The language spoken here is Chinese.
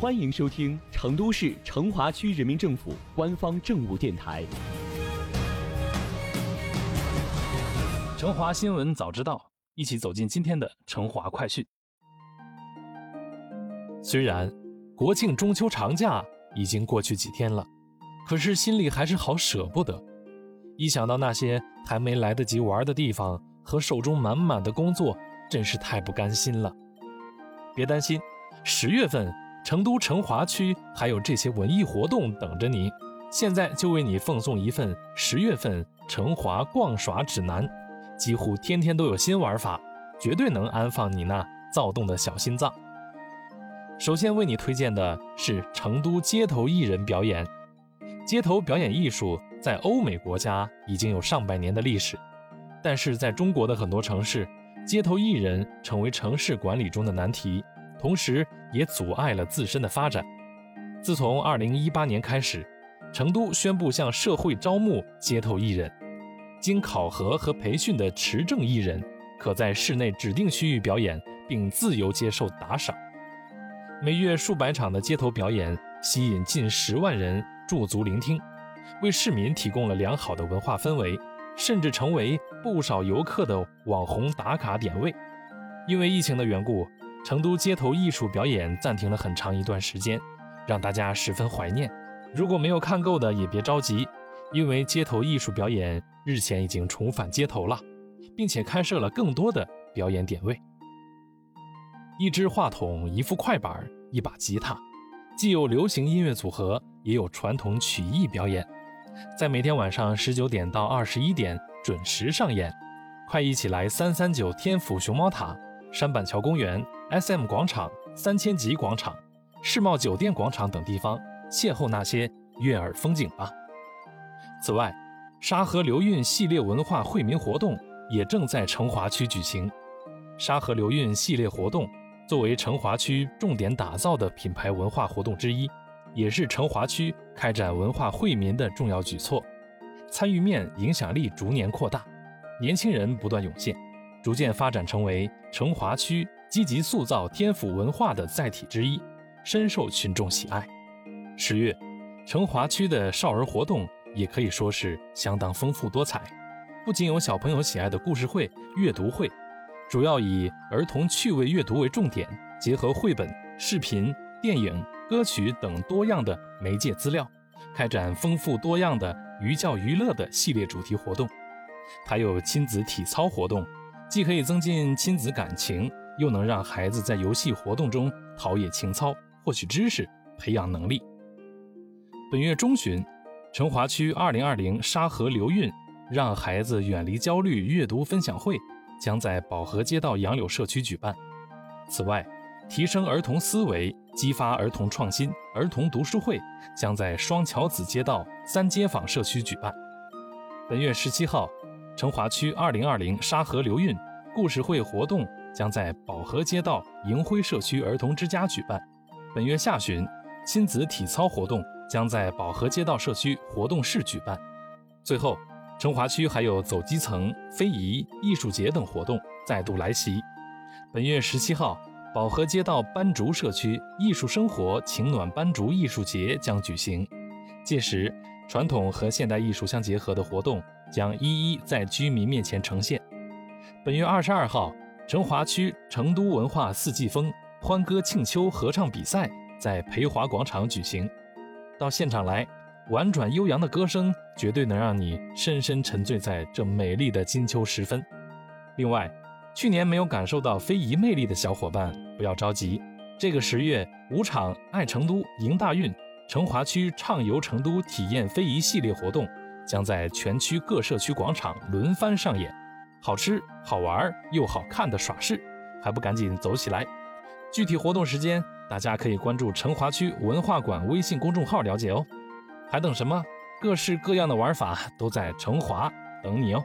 欢迎收听成都市成华区人民政府官方政务电台《成华新闻早知道》，一起走进今天的成华快讯。虽然国庆中秋长假已经过去几天了，可是心里还是好舍不得。一想到那些还没来得及玩的地方和手中满满的工作，真是太不甘心了。别担心，十月份成都成华区还有这些文艺活动等着你。现在就为你奉送一份十月份成华逛耍指南，几乎天天都有新玩法，绝对能安放你那躁动的小心脏。首先为你推荐的是成都街头艺人表演。街头表演艺术在欧美国家已经有上百年的历史，但是在中国的很多城市。街头艺人成为城市管理中的难题，同时也阻碍了自身的发展。自从2018年开始，成都宣布向社会招募街头艺人，经考核和培训的持证艺人可在市内指定区域表演，并自由接受打赏。每月数百场的街头表演吸引近十万人驻足聆听，为市民提供了良好的文化氛围。甚至成为不少游客的网红打卡点位。因为疫情的缘故，成都街头艺术表演暂停了很长一段时间，让大家十分怀念。如果没有看够的也别着急，因为街头艺术表演日前已经重返街头了，并且开设了更多的表演点位。一支话筒、一副快板、一把吉他，既有流行音乐组合，也有传统曲艺表演。在每天晚上十九点到二十一点准时上演，快一起来三三九天府熊猫塔、山板桥公园、SM 广场、三千级广场、世贸酒店广场等地方邂逅那些悦耳风景吧。此外，沙河流韵系列文化惠民活动也正在成华区举行。沙河流韵系列活动作为成华区重点打造的品牌文化活动之一。也是成华区开展文化惠民的重要举措，参与面、影响力逐年扩大，年轻人不断涌现，逐渐发展成为成华区积极塑造天府文化的载体之一，深受群众喜爱。十月，成华区的少儿活动也可以说是相当丰富多彩，不仅有小朋友喜爱的故事会、阅读会，主要以儿童趣味阅读为重点，结合绘本、视频、电影。歌曲等多样的媒介资料，开展丰富多样的寓教于乐的系列主题活动，还有亲子体操活动，既可以增进亲子感情，又能让孩子在游戏活动中陶冶情操、获取知识、培养能力。本月中旬，成华区2020沙河流韵让孩子远离焦虑阅读分享会将在宝和街道杨柳社区举办。此外，提升儿童思维。激发儿童创新，儿童读书会将在双桥子街道三街坊社区举办。本月十七号，成华区二零二零沙河流韵故事会活动将在宝和街道迎辉社区儿童之家举办。本月下旬，亲子体操活动将在宝和街道社区活动室举办。最后，成华区还有走基层、非遗、艺术节等活动再度来袭。本月十七号。宝和街道斑竹社区艺术生活情暖斑竹艺术节将举行，届时传统和现代艺术相结合的活动将一一在居民面前呈现。本月二十二号，成华区成都文化四季风欢歌庆秋合唱比赛在培华广场举行，到现场来，婉转悠扬的歌声绝对能让你深深沉醉在这美丽的金秋时分。另外，去年没有感受到非遗魅力的小伙伴，不要着急。这个十月，五场爱成都、迎大运、成华区畅游成都体验非遗系列活动将在全区各社区广场轮番上演，好吃、好玩又好看的耍事，还不赶紧走起来？具体活动时间，大家可以关注成华区文化馆微信公众号了解哦。还等什么？各式各样的玩法都在成华等你哦。